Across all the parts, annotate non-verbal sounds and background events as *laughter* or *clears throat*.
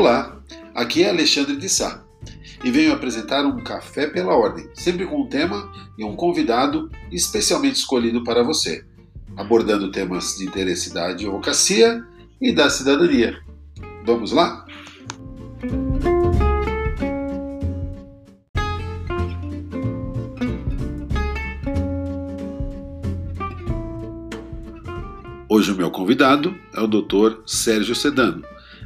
Olá, aqui é Alexandre de Sá e venho apresentar um Café pela Ordem, sempre com um tema e um convidado especialmente escolhido para você, abordando temas de interesse da advocacia e da cidadania. Vamos lá? Hoje o meu convidado é o Dr. Sérgio Sedano.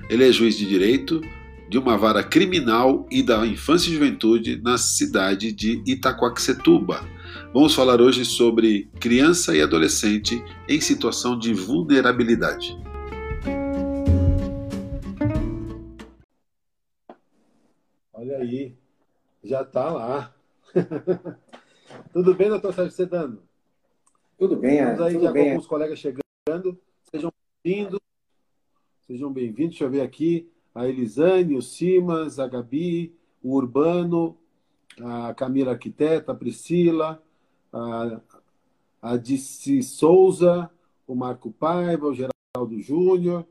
Ele é juiz de direito de uma vara criminal e da infância e juventude na cidade de Itaquaquecetuba. Vamos falar hoje sobre criança e adolescente em situação de vulnerabilidade. Olha aí, já está lá. *laughs* Tudo bem, doutor Sérgio Sedano? Tudo bem, Estamos aí tudo já bem. com alguns colegas chegando. Sejam bem-vindos. Sejam bem-vindos. Deixa eu ver aqui. A Elisane, o Simas, a Gabi, o Urbano, a Camila Arquiteta, a Priscila, a, a Dici Souza, o Marco Paiva, o Geraldo Júnior,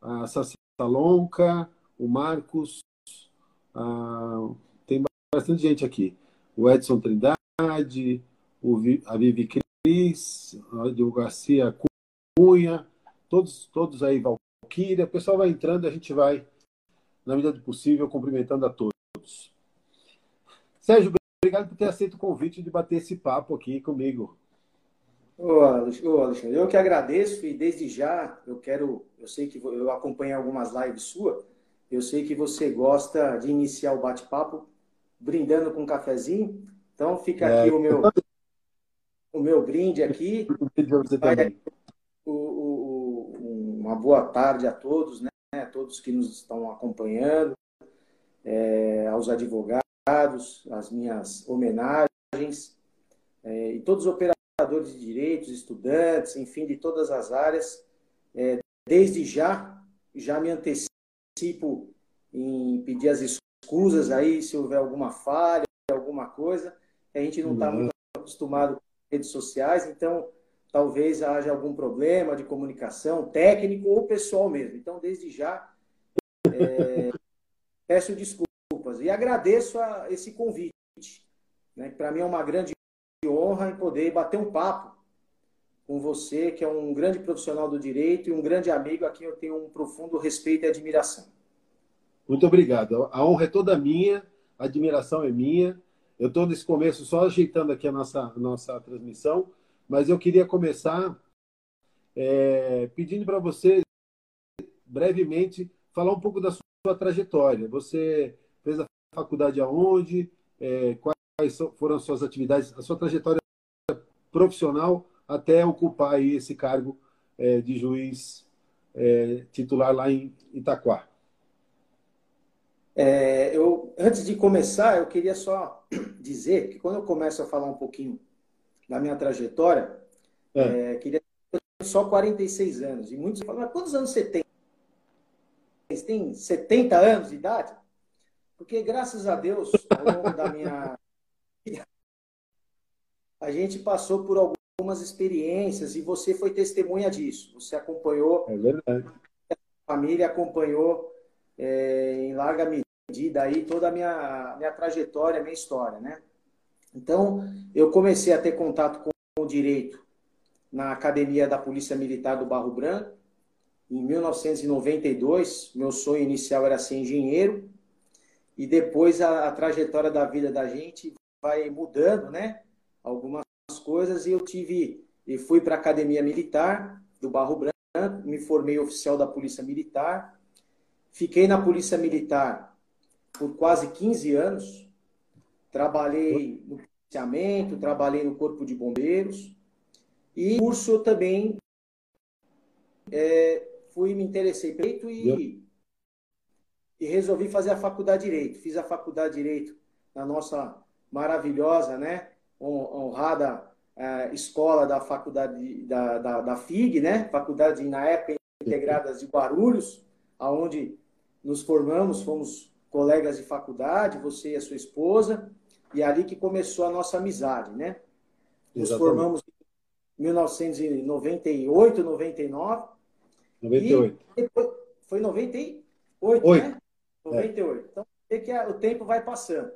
a Saci Salonca, o Marcos, a- tem bastante gente aqui. O Edson Trindade, o a Vivi Cris, o Garcia Cunha, todos, todos aí, Valquíria. O pessoal vai entrando, a gente vai, na medida do possível, cumprimentando a todos. Sérgio, obrigado por ter aceito o convite de bater esse papo aqui comigo. Ô, Alex- ô, Alexandre, eu que agradeço e desde já eu quero, eu sei que eu acompanhei algumas lives sua, eu sei que você gosta de iniciar o bate-papo brindando com um cafezinho, então fica É. aqui o meu *laughs* o meu brinde aqui, Vai também. o- o- o- uma boa tarde a todos, né? A todos que nos estão acompanhando, é, aos advogados, as minhas homenagens, é, e todos os operadores de direitos, estudantes, enfim, de todas as áreas. É, desde já, já me antecipo em pedir as escusas aí, se houver alguma falha, alguma coisa. A gente não está Não. muito acostumado com redes sociais, então talvez haja algum problema de comunicação, técnico ou pessoal mesmo. Então, desde já, é, peço desculpas e agradeço a esse convite. Né? Para mim é uma grande honra em poder bater um papo com você, que é um grande profissional do direito e um grande amigo a quem eu tenho um profundo respeito e admiração. Muito obrigado. A honra é toda minha, a admiração é minha. Eu estou nesse começo só ajeitando aqui a nossa, a nossa transmissão, mas eu queria começar é, pedindo para você, brevemente, falar um pouco da sua trajetória. Você fez a faculdade aonde? É, quais foram as suas atividades, a sua trajetória profissional até ocupar aí esse cargo é, de juiz é, titular lá em Itaquá? É, eu, antes de começar, eu queria só *clears throat* dizer que quando eu começo a falar um pouquinho da minha trajetória, É. é, queria eu tenho só 46 anos. E muitos falam, mas quantos anos você tem? Você tem 70 anos de idade? Porque, graças a Deus, ao longo da minha vida, a gente passou por algumas experiências e você foi testemunha disso. Você acompanhou É verdade. a família acompanhou é, em larga medida aí toda a minha, minha trajetória, a minha história, né? Então, eu comecei a ter contato com o direito na Academia da Polícia Militar do Barro Branco, em 1992. Meu sonho inicial era ser engenheiro, e depois a, a trajetória da vida da gente vai mudando, né? Algumas coisas, e eu tive, e fui para a Academia Militar do Barro Branco, me formei oficial da Polícia Militar, fiquei na Polícia Militar por quase 15 anos, trabalhei no policiamento, trabalhei no Corpo de Bombeiros e curso eu também é, fui me interessei peito e, e resolvi fazer a faculdade de direito. Fiz a faculdade de direito na nossa maravilhosa, né, hon- honrada eh, escola da faculdade da, da, da FIG, né, faculdade na época integradas de Guarulhos, aonde nos formamos, fomos colegas de faculdade, você e a sua esposa, e é ali que começou a nossa amizade, né? Nos Exatamente. formamos em 1998, 99, 98. e foi 98, Oito. né? 98. É. Então, é que o tempo vai passando.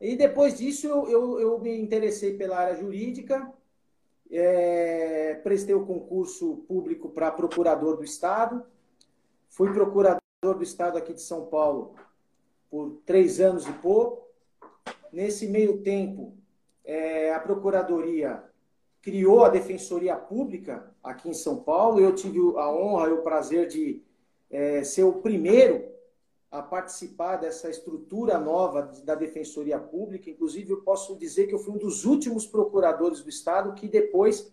E depois disso, eu, eu, eu me interessei pela área jurídica, é, prestei o concurso público para procurador do Estado, fui procurador do Estado aqui de São Paulo por três anos e pouco. Nesse meio tempo, é, a Procuradoria criou a Defensoria Pública aqui em São Paulo. Eu tive a honra e o prazer de é, ser o primeiro a participar dessa estrutura nova da Defensoria Pública. Inclusive, eu posso dizer que eu fui um dos últimos procuradores do Estado que depois,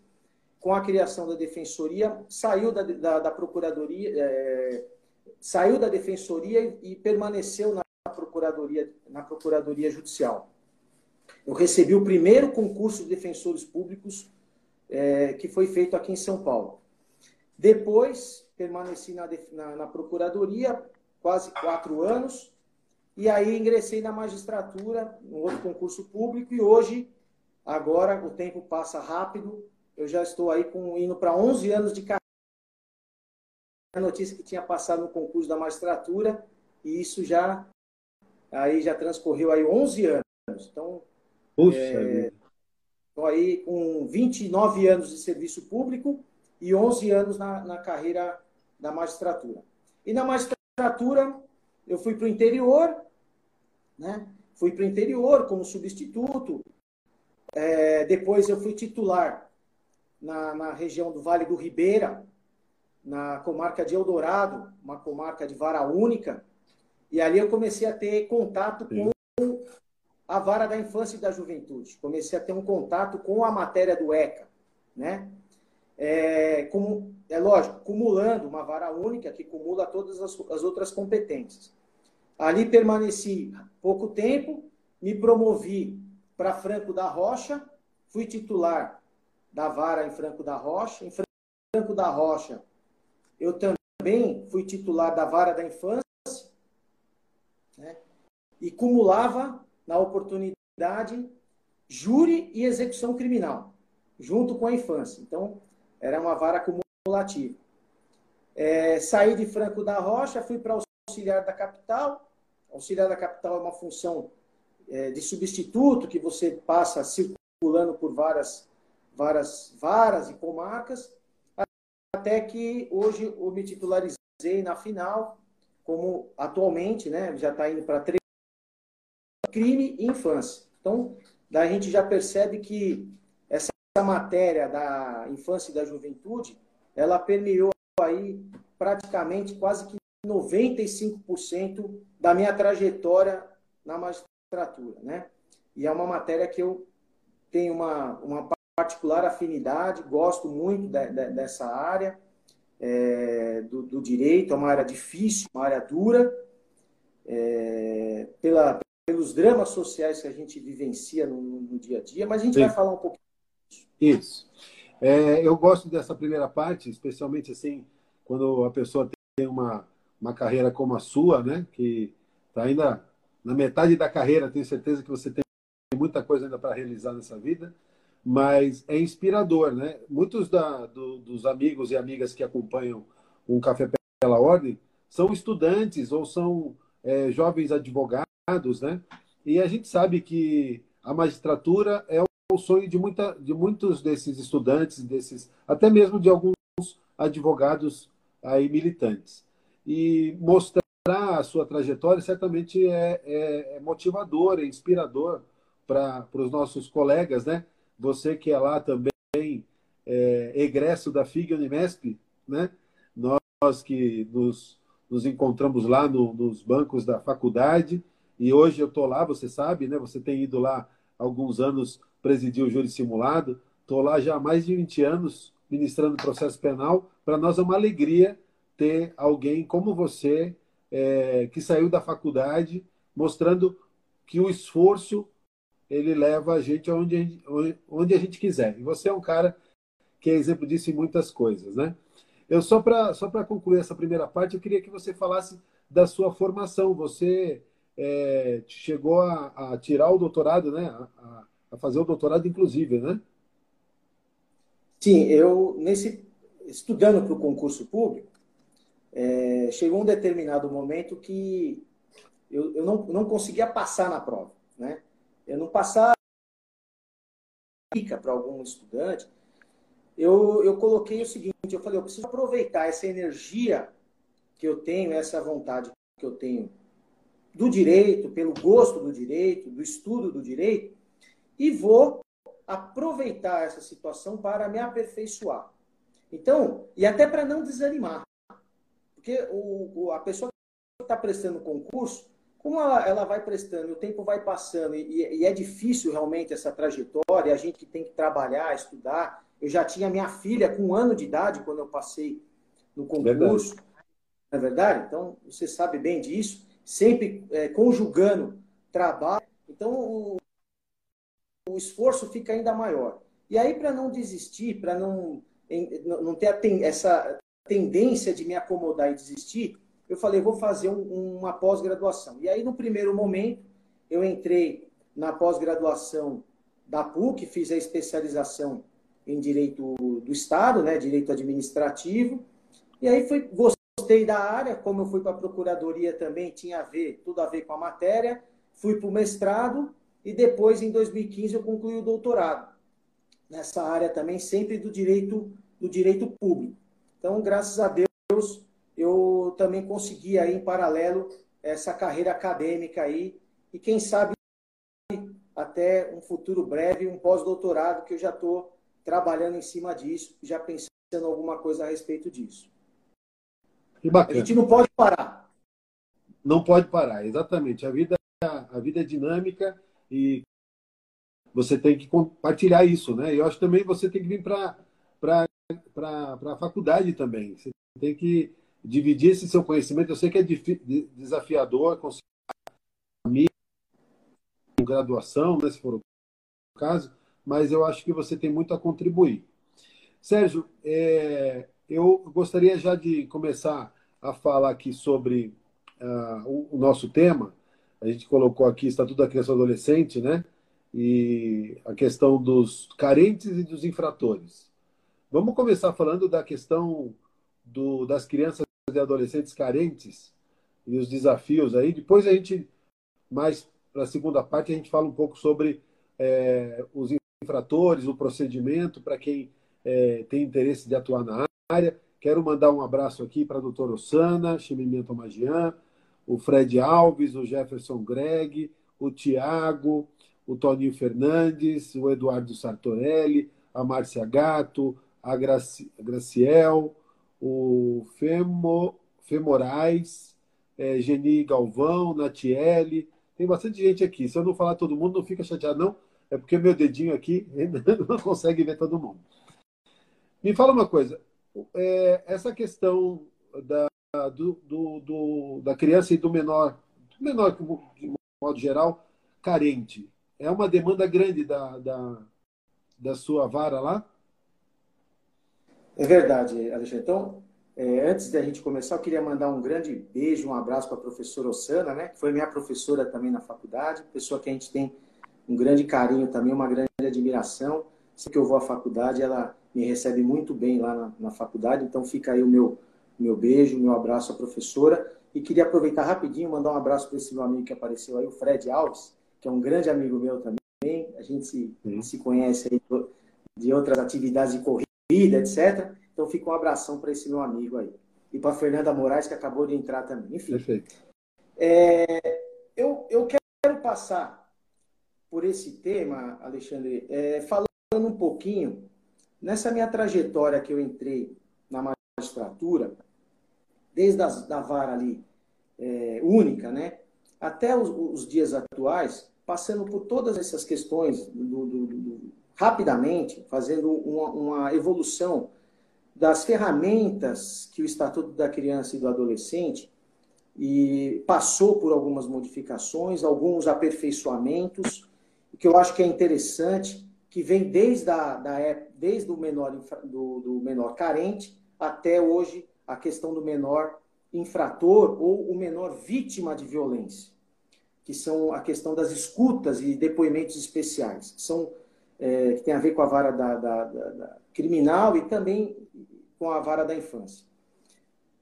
com a criação da Defensoria, saiu da, da, da Procuradoria, é, saiu da Defensoria e, e permaneceu na Procuradoria, na Procuradoria Judicial. Eu recebi o primeiro concurso de defensores públicos é, que foi feito aqui em São Paulo. Depois, permaneci na, na, na Procuradoria, quase quatro anos, e aí ingressei na magistratura, um outro concurso público, e hoje, agora, o tempo passa rápido, eu já estou aí com, indo para 11 anos de carreira. A notícia que tinha passado no concurso da magistratura, e isso já, aí já transcorreu aí 11 anos. Então, Puxa é, estou aí com 29 anos de serviço público e 11 anos na, na carreira da magistratura. E na magistratura, eu fui para o interior, né? Fui para o interior como substituto. É, depois eu fui titular na, na região do Vale do Ribeira, na comarca de Eldorado, uma comarca de vara única. E ali eu comecei a ter contato com a vara da infância e da juventude. Comecei a ter um contato com a matéria do ECA, né? é, como, é lógico, cumulando uma vara única que cumula todas as, as outras competências. Ali permaneci pouco tempo, me promovi para Franco da Rocha, fui titular da vara em Franco da Rocha. Em Franco da Rocha, eu também fui titular da vara da infância? E cumulava na oportunidade júri e execução criminal, junto com a infância. Então, era uma vara acumulativa. É, saí de Franco da Rocha, fui para auxiliar da capital. Auxiliar da capital é uma função é, de substituto que você passa circulando por várias, várias varas e comarcas, até que hoje eu me titularizei na final, como atualmente, né, já está indo para três crime e infância. Então, a gente já percebe que essa matéria da infância e da juventude, ela permeou aí praticamente quase que 95% da minha trajetória na magistratura, né? E é uma matéria que eu tenho uma, uma particular afinidade, gosto muito de, de, dessa área é, do, do, direito, é uma área difícil, uma área dura, é, pela, pelos dramas sociais que a gente vivencia no, no dia a dia, mas a gente Sim. vai falar um pouquinho isso. É, eu gosto dessa primeira parte, especialmente assim, quando a pessoa tem uma, uma carreira como a sua, né? Que está ainda na metade da carreira, tenho certeza que você tem muita coisa ainda para realizar nessa vida, mas é inspirador, né? Muitos da, do, dos amigos e amigas que acompanham um Café pela Ordem são estudantes ou são é, jovens advogados, né? E a gente sabe que a magistratura é o sonho de, muita, de muitos desses estudantes, desses, até mesmo de alguns advogados aí militantes. E mostrar a sua trajetória certamente é, é, é motivador, é inspirador para os nossos colegas, né? Você que é lá também é, egresso da FIG Unimesp, né? Nós que nos, nos encontramos lá no, nos bancos da faculdade e hoje eu estou lá, você sabe, né? Você tem ido lá alguns anos presidi o júri simulado, estou lá já há mais de 20 anos ministrando processo penal. Para nós é uma alegria ter alguém como você, é, que saiu da faculdade, mostrando que o esforço ele leva a gente onde onde a gente quiser. E você é um cara que é exemplo disso em muitas coisas, né? Eu só para só para concluir essa primeira parte, eu queria que você falasse da sua formação. Você é, chegou a, a, tirar o doutorado, né? A, a, fazer o doutorado, inclusive, né? Sim, eu, nesse, estudando para o concurso público, é, chegou um determinado momento que eu, eu não, não conseguia passar na prova. Né? Eu não passava para algum estudante, eu, eu coloquei o seguinte, eu falei, eu preciso aproveitar essa energia que eu tenho, essa vontade que eu tenho do direito, pelo gosto do direito, do estudo do direito, e vou aproveitar essa situação para me aperfeiçoar. Então, e até para não desanimar. Porque o, o a pessoa que está prestando concurso, como ela, ela vai prestando, o tempo vai passando, e, e, é difícil realmente essa trajetória, a gente que tem que trabalhar, estudar. Eu já tinha minha filha com um ano de idade quando eu passei no concurso. Verdade. Não é verdade? Então, você sabe bem disso. Sempre é, conjugando trabalho. Então, o, o esforço fica ainda maior. E aí, para não desistir, para não, não ter essa tendência de me acomodar e desistir, eu falei, vou fazer um, uma pós-graduação. E aí, no primeiro momento, eu entrei na pós-graduação da PUC, fiz a especialização em Direito do Estado, né, Direito Administrativo, e aí foi, gostei da área, como eu fui para a Procuradoria também, tinha a ver, tudo a ver com a matéria, fui para o mestrado, e depois, em 2015, eu concluí o doutorado, nessa área também, sempre do direito, do direito público. Então, graças a Deus, eu também consegui aí em paralelo essa carreira acadêmica aí e quem sabe até um futuro breve, um pós-doutorado que eu já estou trabalhando em cima disso, já pensando alguma coisa a respeito disso. A gente não pode parar. Não pode parar, exatamente. A vida, a vida é dinâmica e você tem que compartilhar isso, né? Eu acho também você tem que vir para a faculdade também. Você tem que dividir esse seu conhecimento. Eu sei que é desafiador conseguir com graduação, né, se for o caso, mas eu acho que você tem muito a contribuir. Sérgio, é, eu gostaria já de começar a falar aqui sobre uh, o, nosso tema. A gente colocou aqui Estatuto da Criança e Adolescente, né? E a questão dos carentes e dos infratores. Vamos começar falando da questão do, das crianças e adolescentes carentes e os desafios aí. Depois a gente, mais para a segunda parte, a gente fala um pouco sobre é, os infratores, o procedimento para quem é, tem interesse de atuar na área. Quero mandar um abraço aqui para a doutora Osana, Chimimento Magian, o Fred Alves, o Jefferson Greg, o Tiago, o Toninho Fernandes, o Eduardo Sartorelli, a Márcia Gato, a Graci Graciel, o Femo, Femorais, é, Geni Galvão, Natiele. Tem bastante gente aqui. Se eu não falar todo mundo, não fica chateado, não. É porque meu dedinho aqui *laughs* não consegue ver todo mundo. Me fala uma coisa. É, essa questão da, do, do, do, da criança e do menor, do menor de modo geral, carente, é uma demanda grande da, da, da sua vara lá? É verdade, Alexandre. Então, é, antes da gente começar, eu queria mandar um grande beijo, um abraço para a professora Osana, né, que foi minha professora também na faculdade, pessoa que a gente tem um grande carinho também, uma grande admiração. Sempre que eu vou à faculdade, ela me recebe muito bem lá na, na faculdade, então fica aí o meu, meu beijo, meu abraço à professora. E queria aproveitar rapidinho, mandar um abraço para esse meu amigo que apareceu aí, o Fred Alves, que é um grande amigo meu também. A gente se, se conhece aí de outras atividades de corrida etc. Então fica um abração para esse meu amigo aí. E para Fernanda Moraes, que acabou de entrar também. Enfim. Perfeito. É, eu, eu quero passar por esse tema, Alexandre, é, falando um pouquinho nessa minha trajetória que eu entrei na magistratura, desde a da vara ali é, única, né, até os, os, dias atuais, passando por todas essas questões do, do, do rapidamente, fazendo uma, uma evolução das ferramentas que o Estatuto da Criança e do Adolescente e passou por algumas modificações, alguns aperfeiçoamentos, que eu acho que é interessante, que vem desde, a, da, desde o menor, do, do menor carente até hoje a questão do menor infrator ou o menor vítima de violência, que são a questão das escutas e depoimentos especiais. São é, que tem a ver com a vara da, da, da, da, criminal e também com a vara da infância.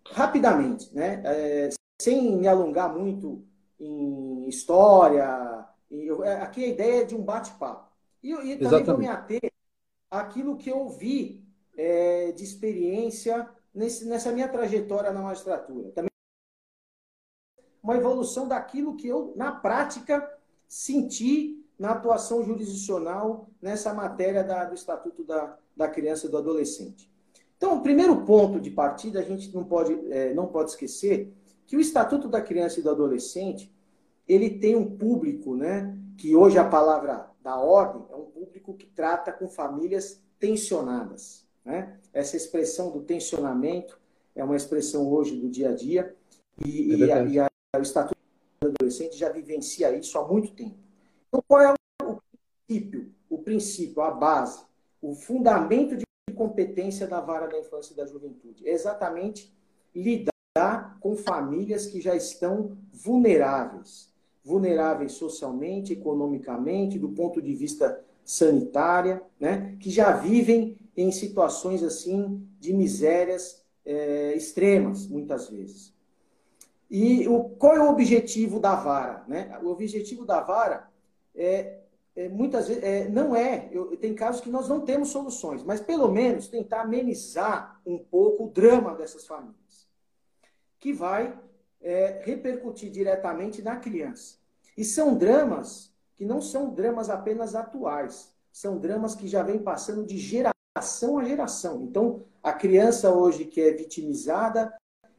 Rapidamente, né, é, sem me alongar muito em história. É, aqui a ideia é de um bate-papo. E, e também Exatamente. vou me ater àquilo que eu vi é, de experiência nesse, nessa minha trajetória na magistratura. Também uma evolução daquilo que eu, na prática, senti na atuação jurisdicional nessa matéria da, do Estatuto da, da Criança e do Adolescente. Então, o primeiro ponto de partida, a gente não pode, é, não pode esquecer que o Estatuto da Criança e do Adolescente, ele tem um público, né, que hoje a palavra da ordem é um público que trata com famílias tensionadas. Né? Essa expressão do tensionamento é uma expressão hoje do dia a dia, e, é e, a, e a, o Estatuto do Adolescente já vivencia isso há muito tempo. Então, qual é o princípio, o princípio, a base, o fundamento de competência da vara da infância e da juventude? É exatamente lidar com famílias que já estão vulneráveis, vulneráveis socialmente, economicamente, do ponto de vista sanitária, né, que já vivem em situações assim de misérias é, extremas, muitas vezes. E o, qual é o objetivo da vara? Né? O objetivo da vara é, é muitas vezes é, não é. Eu, tem casos que nós não temos soluções, mas pelo menos tentar amenizar um pouco o drama dessas famílias, que vai é, repercutir diretamente na criança. E são dramas que não são dramas apenas atuais, são dramas que já vêm passando de geração a geração. Então, a criança hoje que é vitimizada,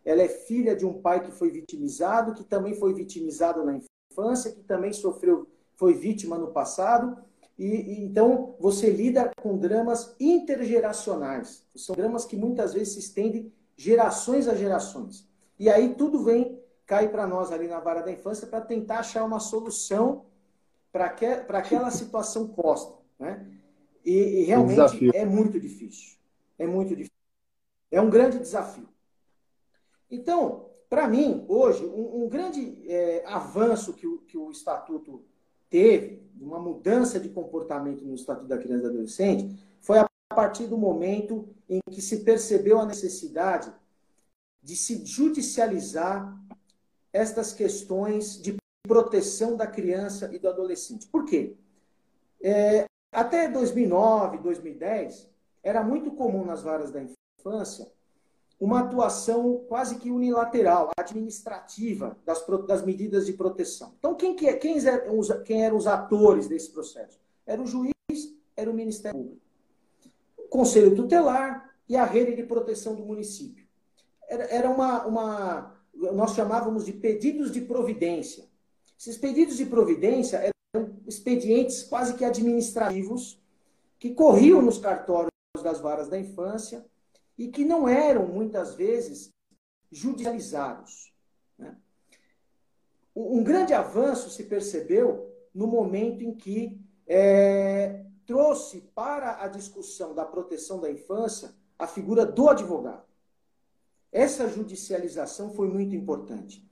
ela é filha de um pai que foi vitimizado, que também foi vitimizado na infância, que também sofreu, foi vítima no passado. E, e, então você lida com dramas intergeracionais. São dramas que muitas vezes se estendem gerações a gerações. E aí tudo vem cai para nós ali na vara da infância para tentar achar uma solução para que, aquela situação posta. Né? E, e realmente um é muito difícil. É muito difícil. É um grande desafio. Então, para mim, hoje, um, um grande é, avanço que o, que o Estatuto teve, uma mudança de comportamento no Estatuto da Criança e do Adolescente, foi a partir do momento em que se percebeu a necessidade de se judicializar estas questões de proteção da criança e do adolescente. Por quê? É, até 2009, 2010, era muito comum nas varas da infância uma atuação quase que unilateral, administrativa das, das medidas de proteção. Então, quem, que, é, quem, os, quem eram os atores desse processo? Era o juiz, era o Ministério Público. O Conselho Tutelar e a rede de proteção do município. Era, uma, uma. Nós chamávamos de pedidos de providência. Esses pedidos de providência eram expedientes quase que administrativos que corriam nos cartórios das varas da infância e que não eram, muitas vezes, judicializados. Né? Um grande avanço se percebeu no momento em que é, trouxe para a discussão da proteção da infância a figura do advogado. Essa judicialização foi muito importante.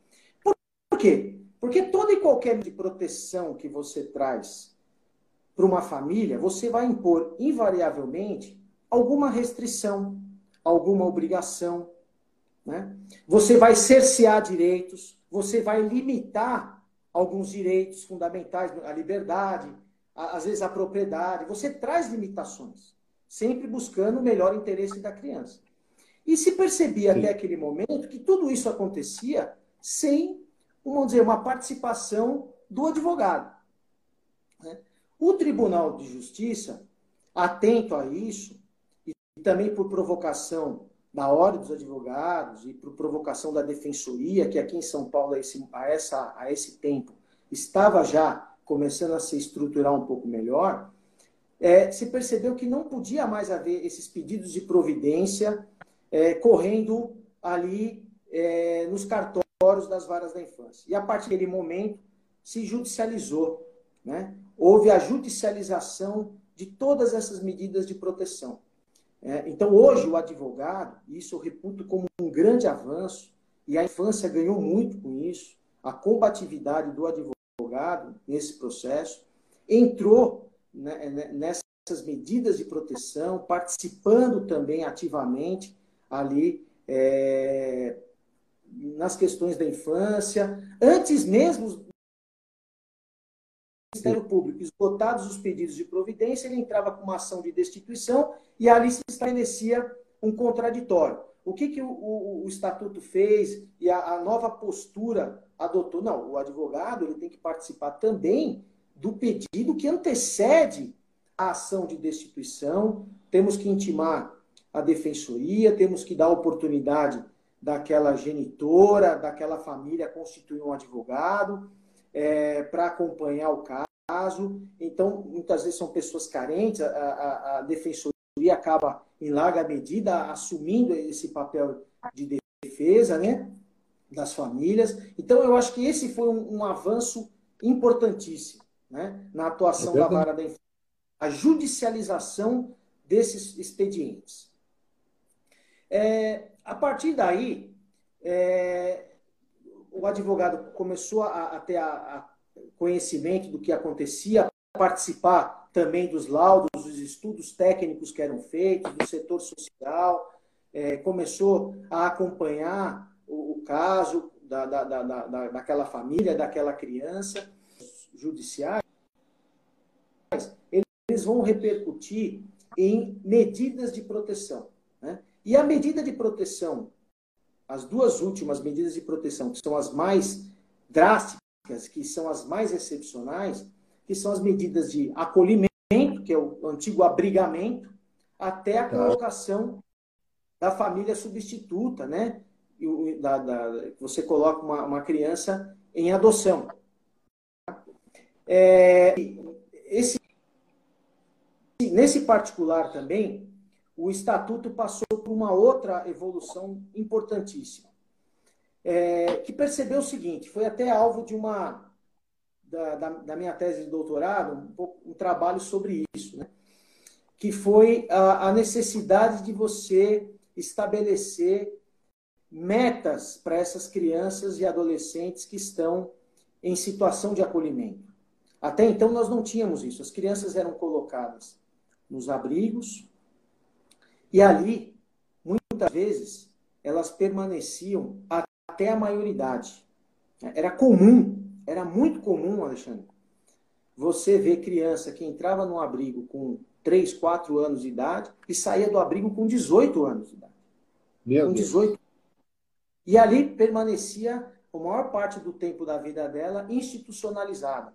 Por quê? Porque toda e qualquer de proteção que você traz para uma família, você vai impor invariavelmente alguma restrição, alguma obrigação. Né? Você vai cercear direitos, você vai limitar alguns direitos fundamentais, a liberdade, a, às vezes a propriedade. Você traz limitações, sempre buscando o melhor interesse da criança. E se percebia Sim. até aquele momento que tudo isso acontecia sem, vamos dizer, uma participação do advogado. Né? O Tribunal de Justiça, atento a isso, também por provocação da Ordem dos Advogados e por provocação da Defensoria, que aqui em São Paulo, a esse, a essa, a esse tempo, estava já começando a se estruturar um pouco melhor, é, se percebeu que não podia mais haver esses pedidos de providência é, correndo ali é, nos cartórios das varas da infância. E a partir daquele momento se judicializou. Né? Houve a judicialização de todas essas medidas de proteção. É, então, hoje, o advogado, isso eu reputo como um grande avanço, e a infância ganhou muito com isso, a combatividade do advogado nesse processo, entrou né, né nessas medidas de proteção, participando também ativamente ali é, nas questões da infância, antes mesmo do Ministério Público, esgotados os pedidos de providência, ele entrava com uma ação de destituição e ali se estabelecia um contraditório. O que, que o, o, o Estatuto fez e a, a, nova postura adotou? Não, o advogado ele tem que participar também do pedido que antecede a ação de destituição. Temos que intimar a defensoria, temos que dar oportunidade daquela genitora, daquela família constituir um advogado é, para acompanhar o caso. Então, muitas vezes são pessoas carentes, a, a, a defensoria acaba, em larga medida, assumindo esse papel de defesa né, das famílias. Então, eu acho que esse foi um, um avanço importantíssimo né, na atuação é da vara da infância. A judicialização desses expedientes. É, a partir daí, é, o advogado começou a, a ter a, a conhecimento do que acontecia, participar também dos laudos, dos estudos técnicos que eram feitos, do setor social, é, começou a acompanhar o, o caso da, da, da, daquela família, daquela criança, judiciais, eles vão repercutir em medidas de proteção. Né? E a medida de proteção, as duas últimas medidas de proteção, que são as mais drásticas, que são as mais excepcionais, que são as medidas de acolhimento, que é o antigo abrigamento, até a tá. colocação da família substituta, né? Da, da, você coloca uma, uma criança em adoção. É, esse, nesse particular também, o Estatuto passou por uma outra evolução importantíssima, é, que percebeu o seguinte, foi até alvo de uma da, da, da minha tese de doutorado, um, um trabalho sobre isso, né? que foi a, a necessidade de você estabelecer metas para essas crianças e adolescentes que estão em situação de acolhimento. Até então nós não tínhamos isso. As crianças eram colocadas nos abrigos e ali, muitas vezes, elas permaneciam até a maioridade. Era comum era muito comum, Alexandre, você ver criança que entrava no abrigo com 3, 4 anos de idade e saía do abrigo com 18 anos de idade. Meu com 18. E ali permanecia a maior parte do tempo da vida dela institucionalizada.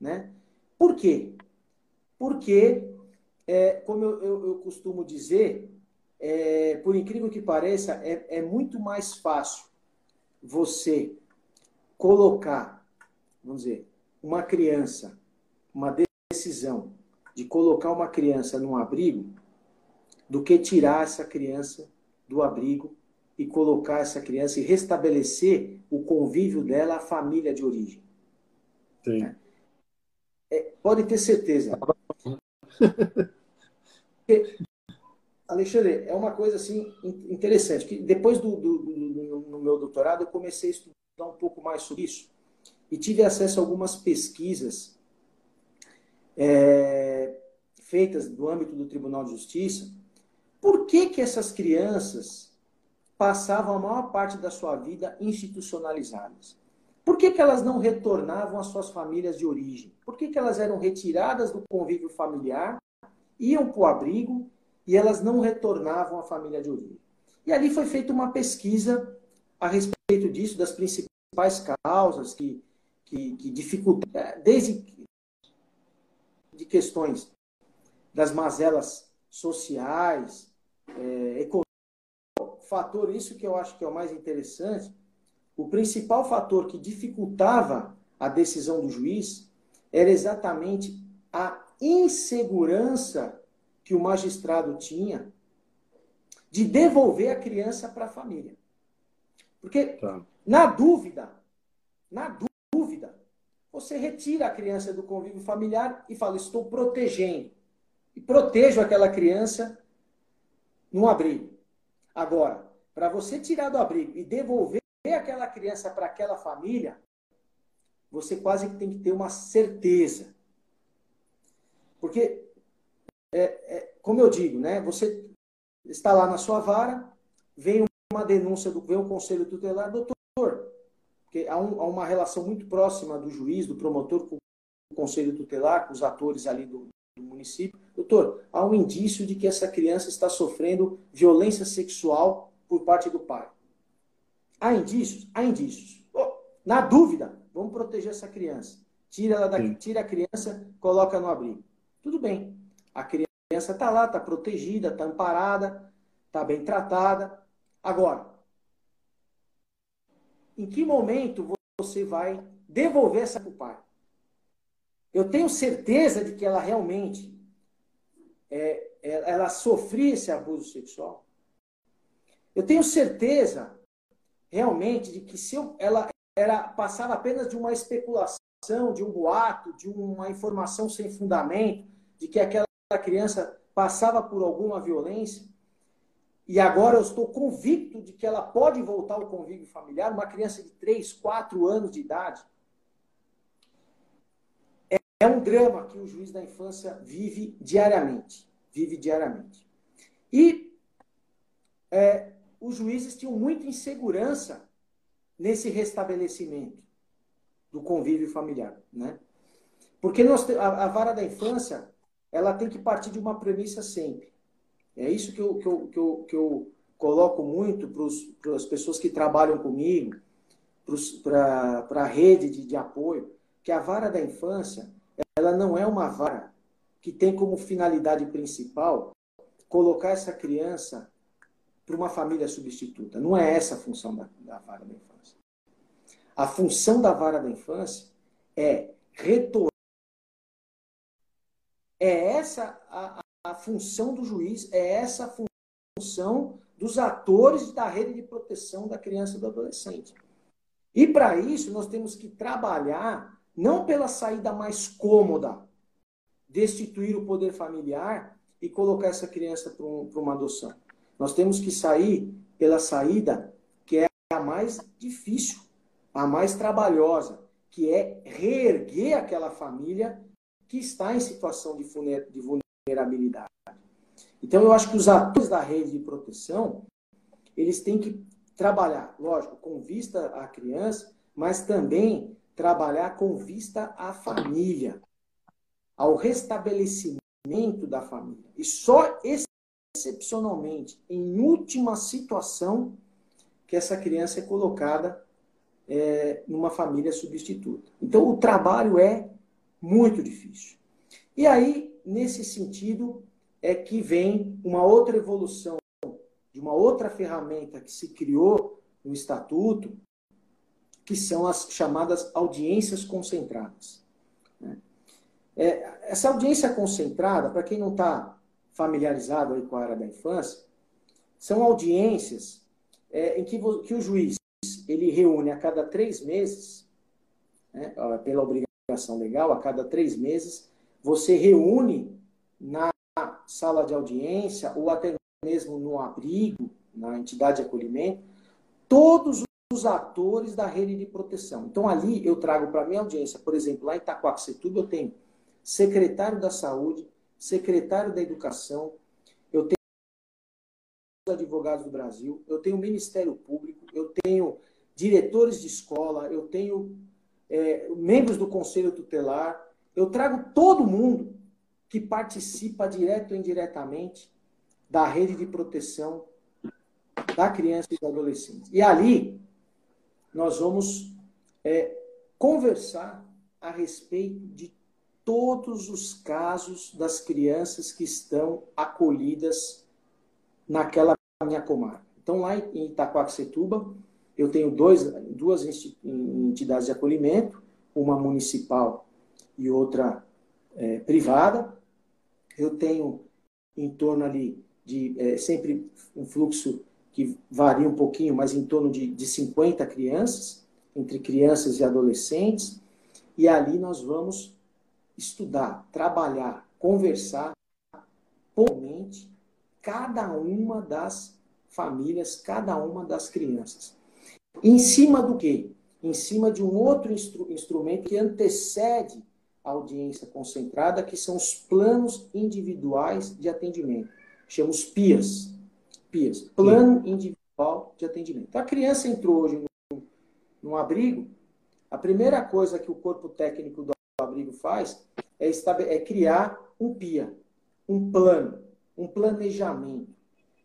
Né? Por quê? Porque, é, como eu, eu, eu, costumo dizer, é, por incrível que pareça, é, é muito mais fácil você colocar vamos dizer, uma criança, uma decisão de colocar uma criança num abrigo, do que tirar essa criança do abrigo e colocar essa criança e restabelecer o convívio dela à família de origem. Sim. É, pode ter certeza. *laughs* Alexandre, é uma coisa assim interessante, que depois do, do, do, do, meu doutorado eu comecei a estudar um pouco mais sobre isso e tive acesso a algumas pesquisas é, feitas no âmbito do Tribunal de Justiça. Por que, que essas crianças passavam a maior parte da sua vida institucionalizadas? Por que, que elas não retornavam às suas famílias de origem? Por que, que elas eram retiradas do convívio familiar, iam para o abrigo e elas não retornavam à família de origem? E ali foi feita uma pesquisa a respeito disso, das principais causas que que, que dificultam, é, desde de questões das mazelas sociais, é, econômicas, fator, isso que eu acho que é o mais interessante, o principal fator que dificultava a decisão do juiz era exatamente a insegurança que o magistrado tinha de devolver a criança para a família. Porque, tá. na dúvida, na dúvida, dúvida, você retira a criança do convívio familiar e fala: estou protegendo. E protejo aquela criança no abrigo. Agora, para você tirar do abrigo e devolver aquela criança para aquela família, você quase que tem que ter uma certeza. Porque, é, é, como eu digo, né, você está lá na sua vara, vem uma denúncia do vem o conselho tutelar, doutor, porque há, um, há, uma relação muito próxima do juiz, do promotor com o conselho tutelar, com os atores ali do, do município. Doutor, há um indício de que essa criança está sofrendo violência sexual por parte do pai. Há indícios? Há indícios. Oh, na dúvida, vamos proteger essa criança. Tira, ela daqui, tira a criança, coloca no abrigo. Tudo bem. A criança está lá, está protegida, está amparada, está bem tratada. Agora, em que momento você vai devolver essa para o pai? Eu tenho certeza de que ela realmente é, é, ela sofria esse abuso sexual. Eu tenho certeza realmente de que se eu, ela era passava apenas de uma especulação, de um boato, de uma informação sem fundamento, de que aquela criança passava por alguma violência, e agora eu estou convicto de que ela pode voltar ao convívio familiar, uma criança de 3, 4 anos de idade. É, um drama que o juiz da infância vive diariamente. Vive diariamente. E é, os juízes tinham muita insegurança nesse restabelecimento do convívio familiar. Né? Porque nós, a, a vara da infância ela tem que partir de uma premissa sempre. É isso que eu, que eu, que eu, que eu coloco muito para as pessoas que trabalham comigo, para a rede de, de apoio, que a vara da infância ela não é uma vara que tem como finalidade principal colocar essa criança para uma família substituta. Não é essa a função da, da vara da infância. A função da vara da infância é retornar. É essa a, a função do juiz, é essa a função dos atores da rede de proteção da criança e do adolescente. E para isso, nós temos que trabalhar não pela saída mais cômoda, destituir o poder familiar e colocar essa criança para um, uma adoção. Nós temos que sair pela saída que é a mais difícil, a mais trabalhosa, que é reerguer aquela família que está em situação de vulnerabilidade. Então, eu acho que os atores da rede de proteção, eles têm que trabalhar, lógico, com vista à criança, mas também trabalhar com vista à família, ao restabelecimento da família. E só excepcionalmente, em última situação, que essa criança é colocada é, numa família substituta. Então, o trabalho é muito difícil. E aí, nesse sentido, é que vem uma outra evolução de uma outra ferramenta que se criou no Estatuto, que são as chamadas audiências concentradas. Né? É, essa audiência concentrada, para quem não está familiarizado com a área da infância, são audiências é, em que, que, o juiz ele reúne a cada três meses, né, pela obrigação legal, a cada três meses, você reúne na sala de audiência ou até mesmo no abrigo, na entidade de acolhimento, todos os atores da rede de proteção. Então, ali eu trago para a minha audiência, por exemplo, lá em Itacoaxetuba, eu tenho secretário da saúde, secretário da educação, eu tenho os advogados do Brasil, eu tenho Ministério Público, eu tenho diretores de escola, eu tenho é, membros do Conselho Tutelar, eu trago todo mundo que participa direto ou indiretamente da rede de proteção da criança e do adolescente. E ali nós vamos é, conversar a respeito de todos os casos das crianças que estão acolhidas naquela minha comarca. Então, lá em Itacoaxetuba, eu tenho dois, duas entidades de acolhimento, uma municipal e outra é, privada. Eu tenho em torno ali de é, sempre um fluxo que varia um pouquinho, mas em torno de, de 50 crianças, entre crianças e adolescentes, e ali nós vamos estudar, trabalhar, conversar, pontualmente, cada uma das famílias, cada uma das crianças. Em cima do quê? Em cima de um outro instru instrumento que antecede a audiência concentrada, que são os planos individuais de atendimento. Chamamos PIAs. PIAs. Plano Sim. Individual de atendimento. Então, a criança entrou hoje num, num abrigo, a primeira coisa que o corpo técnico do abrigo faz é, é criar um PIA, um plano, um planejamento.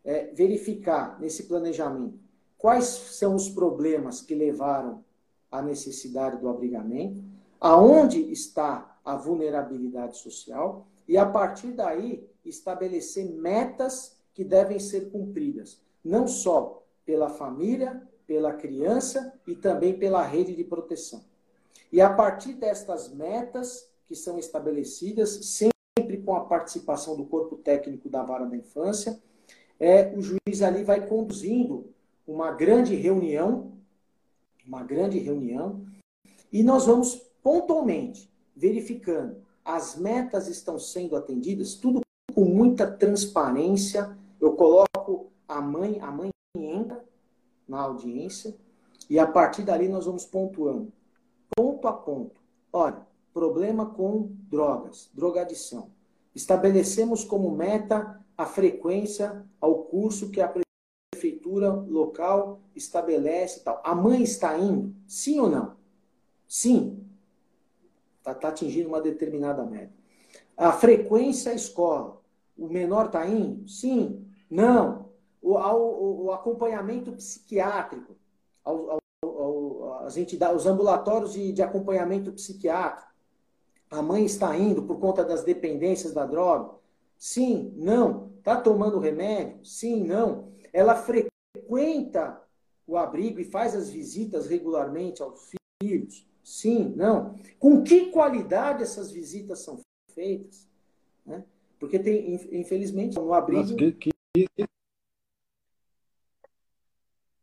É, verificar nesse planejamento quais são os problemas que levaram à necessidade do abrigamento, aonde está a vulnerabilidade social e, a partir daí, estabelecer metas que devem ser cumpridas, não só pela família, pela criança e também pela rede de proteção. E a partir destas metas que são estabelecidas, sempre com a participação do corpo técnico da vara da infância, é, o juiz ali vai conduzindo uma grande reunião, uma grande reunião, e nós vamos pontualmente verificando as metas estão sendo atendidas, tudo com muita transparência. Eu coloco a mãe, a mãe entra na audiência e a partir dali nós vamos pontuando, ponto a ponto. Olha, problema com drogas, drogadição. Estabelecemos como meta a frequência ao curso que a prefeitura local estabelece. Tal. A mãe está indo? Sim ou não? Sim. Está tá atingindo uma determinada meta. A frequência à escola. O menor está indo? Sim. Não. O, ao, o acompanhamento psiquiátrico. Ao, ao, as entidades, os ambulatórios de, de acompanhamento psiquiátrico. A mãe está indo por conta das dependências da droga? Sim, não. Está tomando remédio? Sim, não. Ela frequenta o abrigo e faz as visitas regularmente aos filhos? Sim, não. Com que qualidade essas visitas são feitas? Né? Porque tem, infelizmente, no abrigo. Nossa, que, que...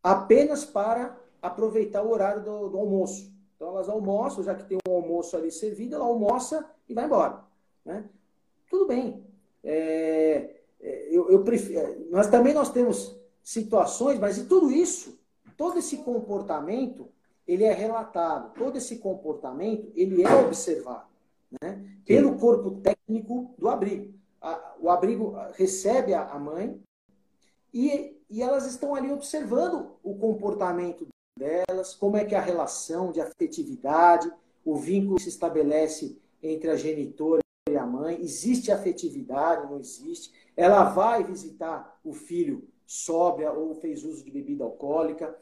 Apenas para aproveitar o horário do, do, almoço. Então elas almoçam, já que tem um almoço ali servido, ela almoça e vai embora. Né? Tudo bem. É, é eu, eu prefiro, nós também nós temos situações, mas e tudo isso, todo esse comportamento ele é relatado, todo esse comportamento ele é observado né, pelo corpo técnico do abrigo. A, o abrigo recebe a, a mãe e, e elas estão ali observando o comportamento delas, como é que é a relação de afetividade, o vínculo se estabelece entre a genitora e a mãe, existe afetividade, não existe. Ela vai visitar o filho sóbria ou fez uso de bebida alcoólica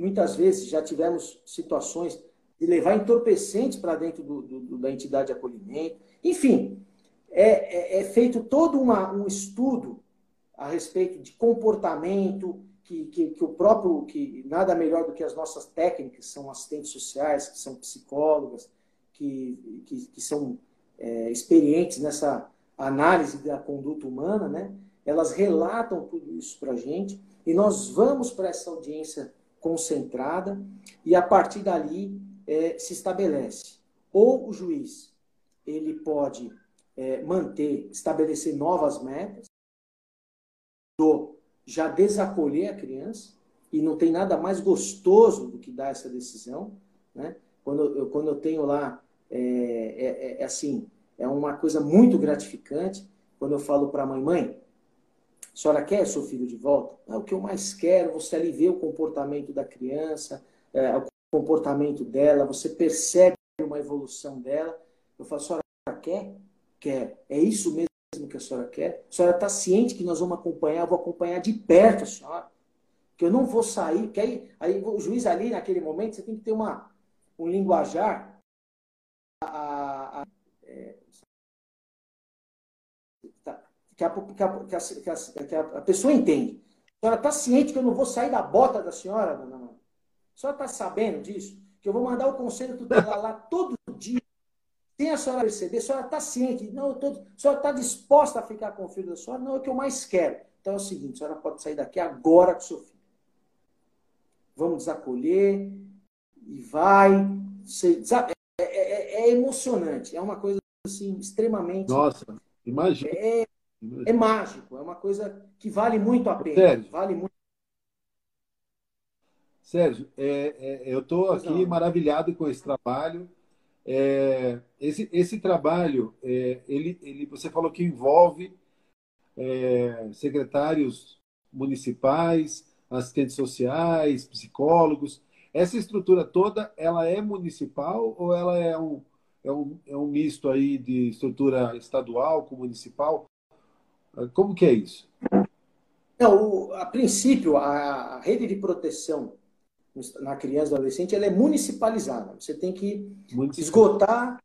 Muitas vezes já tivemos situações de levar entorpecentes para dentro do, do, da entidade de acolhimento. Enfim, é, é, é feito todo uma, um estudo a respeito de comportamento, que, que, que, o próprio, que nada melhor do que as nossas técnicas, são assistentes sociais, que são psicólogas, que, que, que são é, experientes nessa análise da conduta humana, né? elas relatam tudo isso para a gente e nós vamos para essa audiência concentrada, e a partir dali é, se estabelece. Ou o juiz ele pode é, manter, estabelecer novas metas, ou já desacolher a criança, e não tem nada mais gostoso do que dar essa decisão. Né? Quando, eu, quando eu tenho lá, é, é, é assim, é uma coisa muito gratificante, quando eu falo para a mãe, mãe, a senhora quer seu filho de volta? É o que eu mais quero. Você ali vê o comportamento da criança, é, o comportamento dela, você percebe uma evolução dela. Eu falo, a senhora quer? Quer. É isso mesmo que a senhora quer? A senhora está ciente que nós vamos acompanhar? Vou acompanhar de perto a senhora. Que eu não vou sair. Que aí, aí o juiz ali, naquele momento, você tem que ter uma, um linguajar. A, a, é, que a, que a, que a, que a pessoa entende. A senhora está ciente que eu não vou sair da bota da senhora, dona Ana? A senhora está sabendo disso? Que eu vou mandar o conselho tutelar lá todo dia, sem a senhora perceber. A senhora está ciente? Não, eu tô, a senhora está disposta a ficar com o filho da senhora? Não, é o que eu mais quero. Então é o seguinte, a senhora pode sair daqui agora com o seu filho. Vamos desacolher e vai. Sabe, é, é, é emocionante. É uma coisa assim, extremamente. Nossa, imagina. É, é mágico, é uma coisa que vale muito a pena. Sérgio, vale muito. Sérgio, é, é, eu estou aqui maravilhado com esse trabalho. É, esse, esse trabalho, é, ele, ele, você falou que envolve é, secretários municipais, assistentes sociais, psicólogos. Essa estrutura toda, ela é municipal ou ela é um, é um, é um misto aí de estrutura estadual com municipal? Como que é isso? Não, o, a princípio, a, a rede de proteção na criança e adolescente ela é municipalizada. Você tem que esgotar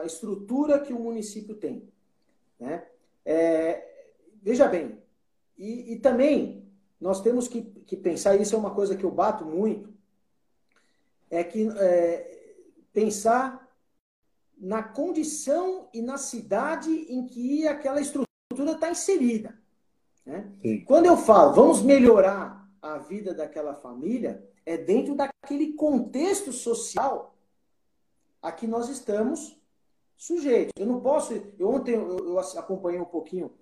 a estrutura que o município tem. Né? É, veja bem, e, e, também nós temos que, que, pensar, isso é uma coisa que eu bato muito, é que é, pensar na condição e na cidade em que aquela estrutura está inserida. Né? Quando eu falo, vamos melhorar a vida daquela família, é dentro daquele contexto social a que nós estamos sujeitos. Eu não posso. Eu, ontem eu, eu acompanhei um pouquinho,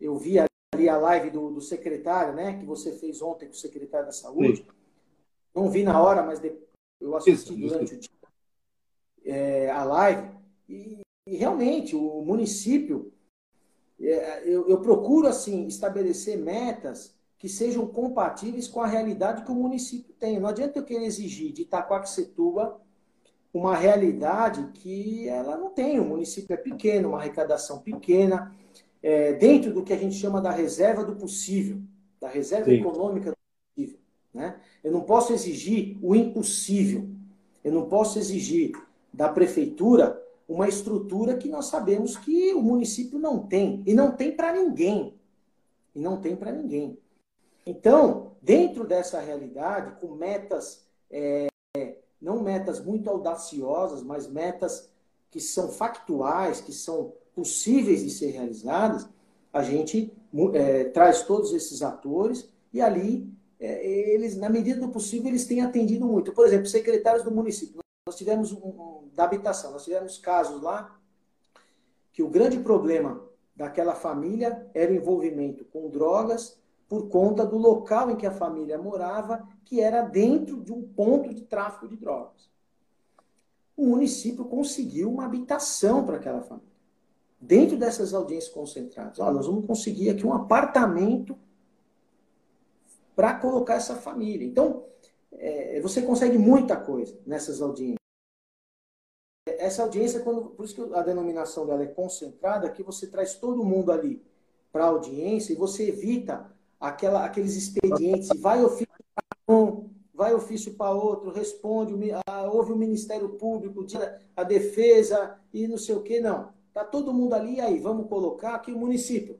eu vi ali a live do, do, secretário, né, que você fez ontem com o secretário da Saúde. Sim. Não vi na hora, mas eu assisti isso, durante isso. o dia é, a live. E, e, realmente, o município, é, eu, eu procuro assim estabelecer metas que sejam compatíveis com a realidade que o município tem. Não adianta eu querer exigir de Itaquaquecetuba uma realidade que ela não tem. O município é pequeno, uma arrecadação pequena, é, dentro do que a gente chama da reserva do possível, da reserva Sim. econômica do possível. Né? Eu não posso exigir o impossível. Eu não posso exigir da prefeitura uma estrutura que nós sabemos que o município não tem. E não tem para ninguém. E não tem para ninguém. Então, dentro dessa realidade, com metas é, não metas muito audaciosas, mas metas que são factuais, que são possíveis de ser realizadas, a gente é, traz todos esses atores e ali é, eles, na medida do possível, eles têm atendido muito. Por exemplo, secretários do município. Nós tivemos um, um, da habitação, nós tivemos casos lá que o grande problema daquela família era o envolvimento com drogas por conta do local em que a família morava, que era dentro de um ponto de tráfico de drogas. O município conseguiu uma habitação para aquela família. Dentro dessas audiências concentradas, nós vamos conseguir aqui um apartamento para colocar essa família. Então, é, você consegue muita coisa nessas audiências. Essa audiência, quando, por isso que a denominação dela é concentrada, que você traz todo mundo ali para a audiência e você evita aquela, aqueles expedientes, vai ofício para um, vai ofício para outro, responde, houve o Ministério Público, a defesa e não sei o que, não. Tá todo mundo ali, aí, vamos colocar aqui o município.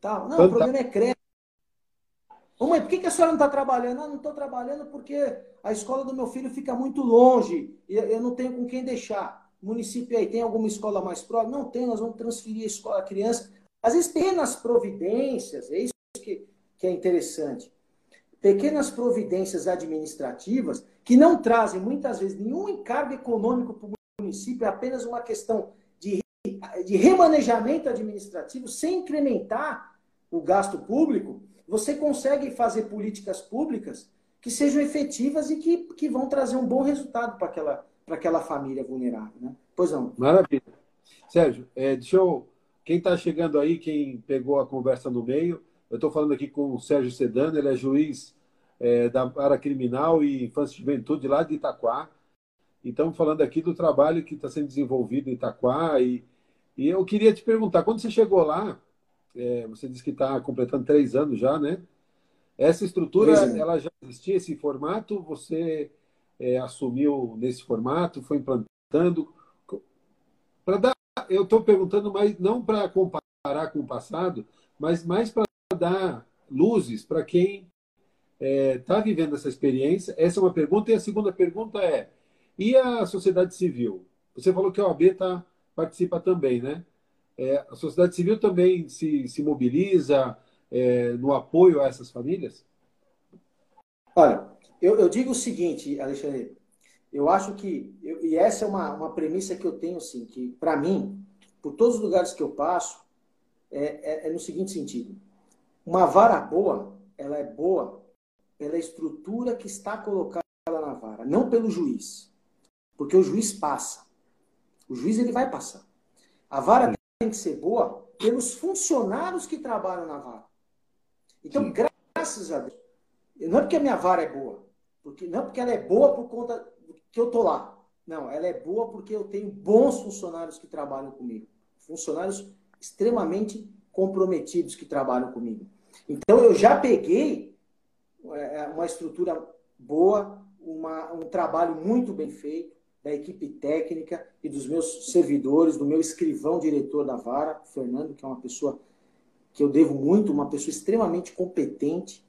Tá? Não, o problema é crédito. Ô mãe, por que, que a senhora não está trabalhando? Ah, não estou trabalhando porque a escola do meu filho fica muito longe e eu não tenho com quem deixar. O município aí tem alguma escola mais próxima? Não tem, nós vamos transferir a escola, a criança. Às vezes tem nas providências, é isso que, é interessante. Pequenas providências administrativas que não trazem muitas vezes nenhum encargo econômico para o município, é apenas uma questão de, de remanejamento administrativo sem incrementar o gasto público, você consegue fazer políticas públicas que sejam efetivas e que, que vão trazer um bom resultado para aquela, para aquela família vulnerável. Né? Pois não. Maravilha. Sérgio, é, deixa eu. Quem está chegando aí, quem pegou a conversa no meio, eu estou falando aqui com o Sérgio Sedano, ele é juiz é, da área criminal e infância e juventude lá de Itaquá. E estamos falando aqui do trabalho que está sendo desenvolvido em Itaquá. E, e eu queria te perguntar, quando você chegou lá, é, você disse que está completando três anos já, né? Essa estrutura, ela já existia, esse formato? Você é, assumiu nesse formato, foi implantando? Para dar, eu estou perguntando mais não para comparar com o passado, mas mais para dar luzes para quem está é, tá vivendo essa experiência? Essa é uma pergunta. E a segunda pergunta é: e a sociedade civil? Você falou que a OAB tá, participa também, né? É, a sociedade civil também se, se mobiliza é, no apoio a essas famílias? Olha, eu, eu digo o seguinte, Alexandre. Eu acho que, eu, e essa é uma, uma premissa que eu tenho, assim, que para mim, por todos os lugares que eu passo, é, é, é no seguinte sentido. Uma vara boa, ela é boa pela estrutura que está colocada na vara, não pelo juiz. Porque o juiz passa. O juiz ele vai passar. A vara Sim. tem que ser boa pelos funcionários que trabalham na vara. Então, Sim. graças a Deus, Não é porque a minha vara é boa, porque, não é porque ela é boa por conta que eu tô lá. Não, ela é boa porque eu tenho bons funcionários que trabalham comigo. Funcionários extremamente comprometidos que trabalham comigo. Então eu já peguei é, é, uma estrutura boa, uma, um trabalho muito bem feito da equipe técnica e dos meus servidores, do meu escrivão diretor da Vara, Fernando, que é uma pessoa que eu devo muito, uma pessoa extremamente competente,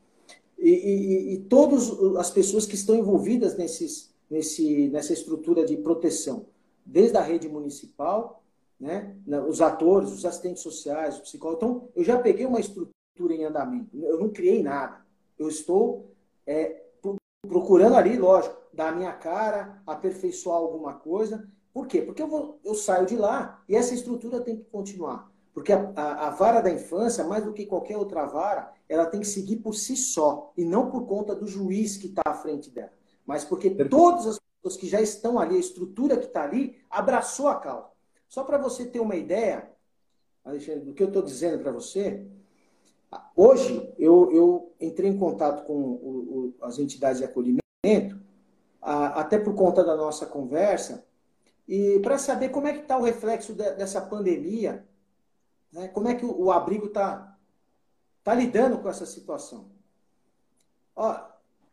e, e, e todas as pessoas que estão envolvidas nesses, nesse, nessa estrutura de proteção, desde a rede municipal, né, os atores, os assistentes sociais, os psicólogos. Então, eu já peguei uma estrutura em andamento, eu não criei nada. Eu estou é, procurando ali, lógico, dar a minha cara, aperfeiçoar alguma coisa. Por quê? Porque eu, vou, eu saio de lá e essa estrutura tem que continuar. Porque a, a, a, vara da infância, mais do que qualquer outra vara, ela tem que seguir por si só e não por conta do juiz que está à frente dela. Mas porque todas as pessoas que já estão ali, a estrutura que está ali, abraçou a causa. Só para você ter uma ideia, Alexandre, do que eu estou dizendo para você, hoje eu, eu, entrei em contato com o, o, as entidades de acolhimento, a, até por conta da nossa conversa, e para saber como é que está o reflexo de, dessa pandemia né? Como é que o, o abrigo está tá lidando com essa situação? Ó,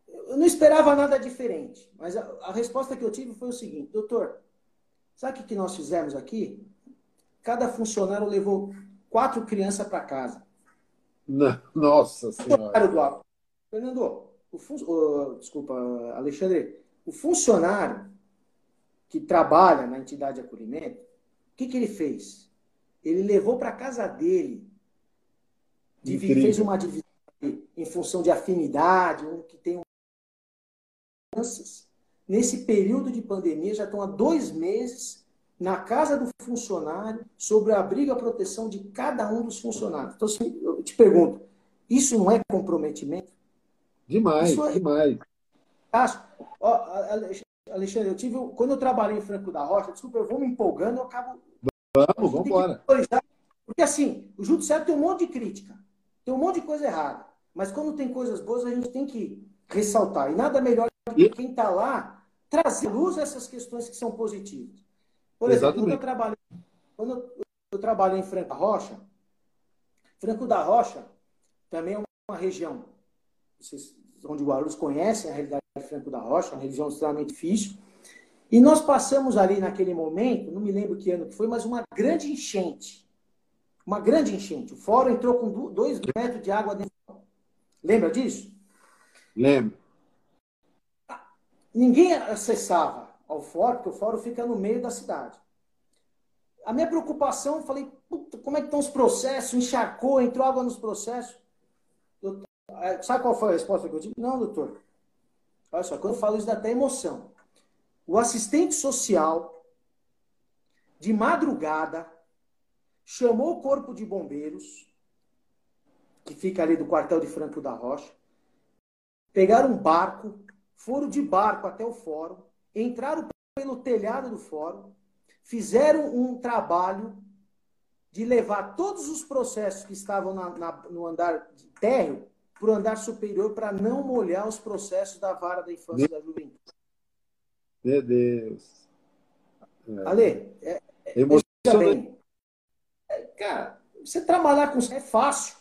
eu não esperava nada diferente, mas a, a resposta que eu tive foi o seguinte: doutor, sabe o que nós fizemos aqui? Cada funcionário levou quatro crianças para casa. Nossa Senhora. Do Fernando, o fun... oh, desculpa, Alexandre, o funcionário que trabalha na entidade de acolhimento, o que, que ele fez? Ele levou para casa dele. Fez uma divisão em função de afinidade, um que tem crianças. Nesse período de pandemia, já estão há dois meses na casa do funcionário sobre a abrigo e a proteção de cada um dos funcionários. Então, assim, eu te pergunto, isso não é comprometimento? Demais, é... demais. Ó, Alexandre, eu tive, quando eu trabalhei em Franco da Rocha, desculpa, eu vou me empolgando, eu acabo Vamos, vamos embora. Porque assim, o judiciário tem um monte de crítica, tem um monte de coisa errada. Mas quando tem coisas boas, a gente tem que ressaltar. E nada melhor do que quem está lá trazer luz a essas questões que são positivas. Por exemplo, quando eu, trabalhei, quando eu, eu trabalhei em Franco da Rocha, Franco da Rocha também é uma região, vocês, onde o Guarulhos conhecem a realidade de Franco da Rocha, uma região extremamente difícil. E nós passamos ali naquele momento, não me lembro que ano que foi, mas uma grande enchente. Uma grande enchente. O fórum entrou com dois metros de água dentro. Lembra disso? Lembro. Ninguém acessava ao fórum, porque o fórum fica no meio da cidade. A minha preocupação, eu falei, como é que estão os processos? Encharcou, entrou água nos processos. É, sabe qual foi a resposta que eu tive? Não, doutor. Olha só, quando eu falo isso dá até emoção o assistente social, de madrugada, chamou o corpo de bombeiros, que fica ali do quartel de Franco da Rocha, pegaram um barco, foram de barco até o fórum, entraram pelo telhado do fórum, fizeram um trabalho de levar todos os processos que estavam na, na, no andar de térreo para o andar superior para não molhar os processos da vara da infância e da juventude. Meu Deus. É. Ale, é, é, Emocionante. É, cara, você trabalhar com é fácil.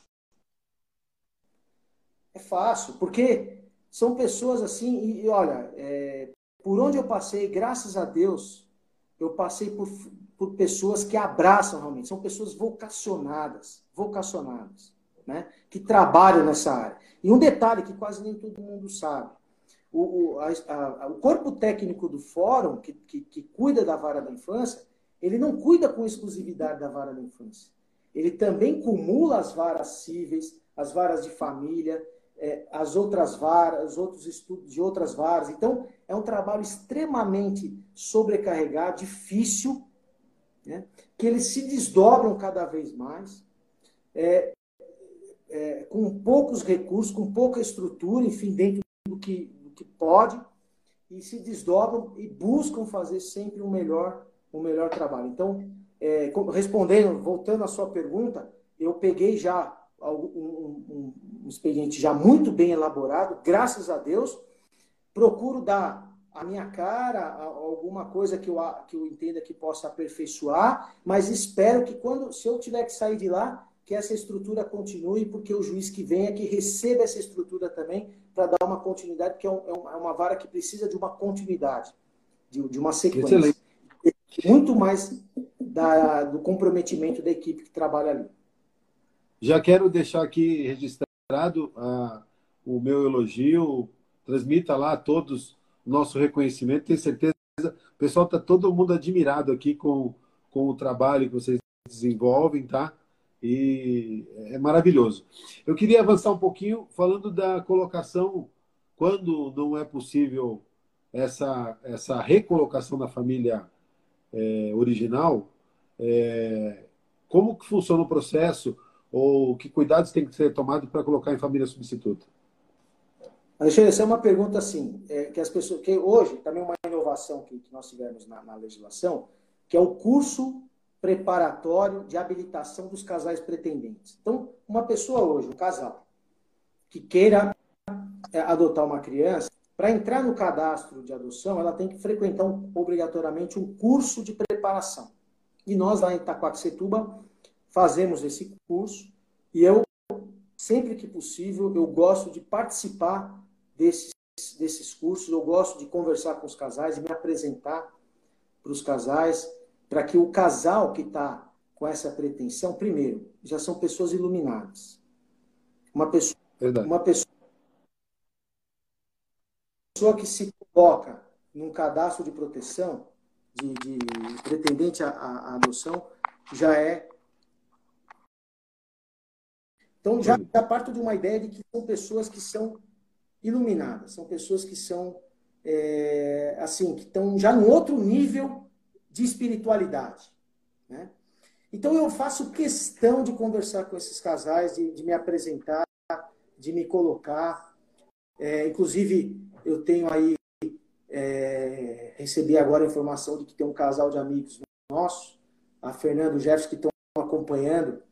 É fácil, porque são pessoas assim, e, e olha, é, por onde eu passei, graças a Deus, eu passei por, por pessoas que abraçam realmente, são pessoas vocacionadas, vocacionadas, né? Que trabalham nessa área. E um detalhe que quase nem todo mundo sabe o, o, a, a, o corpo técnico do fórum, que, que, que, cuida da vara da infância, ele não cuida com exclusividade da vara da infância. Ele também cumula as varas cíveis, as varas de família, é, as outras varas, os outros estudos de outras varas. Então, é um trabalho extremamente sobrecarregado, difícil, né? que eles se desdobram cada vez mais, é, é, com poucos recursos, com pouca estrutura, enfim, dentro do que, que pode e se desdobram e buscam fazer sempre o um melhor, um melhor trabalho. Então, é, respondendo, voltando à sua pergunta, eu peguei já um, um, expediente já muito bem elaborado, graças a Deus. Procuro dar a minha cara, alguma coisa que eu, que eu entenda que possa aperfeiçoar, mas espero que quando, se eu tiver que sair de lá, que essa estrutura continue, porque o juiz que venha que receba essa estrutura também para dar uma continuidade, porque é, é, é, uma vara que precisa de uma continuidade, de, de uma sequência. Excelente. Muito mais da, do comprometimento da equipe que trabalha ali. Já quero deixar aqui registrado uh, o meu elogio, transmita lá a todos o nosso reconhecimento, tenho certeza, o pessoal está todo mundo admirado aqui com, com o trabalho que vocês desenvolvem, tá? E é maravilhoso. Eu queria avançar um pouquinho falando da colocação, quando não é possível essa, essa recolocação da família é, original, é, como que funciona o processo ou que cuidados tem que ser tomado para colocar em família substituta? Alexandre, essa é uma pergunta assim, é, que as pessoas, que hoje também uma inovação que, que nós tivemos na, na legislação, que é o curso preparatório de habilitação dos casais pretendentes. Então, uma pessoa hoje, um casal, que queira é, adotar uma criança, para entrar no cadastro de adoção, ela tem que frequentar um, obrigatoriamente um curso de preparação. E nós, lá em Itaquaquecetuba, fazemos esse curso e eu, sempre que possível, eu gosto de participar desses, desses cursos, eu gosto de conversar com os casais e me apresentar para os casais, para que o casal que está com essa pretensão, primeiro, já são pessoas iluminadas. Uma pessoa, uma pessoa, pessoa que se coloca num cadastro de proteção, de, de pretendente à, à adoção, já é. Então, já, já parto de uma ideia de que são pessoas que são iluminadas, são pessoas que são, é, assim, que estão já no outro nível de espiritualidade. Né? Então eu faço questão de conversar com esses casais, de, de me apresentar, de me colocar. É, inclusive, eu tenho aí, é, recebi agora a informação de que tem um casal de amigos nossos, a Fernando e o Jefferson, que estão acompanhando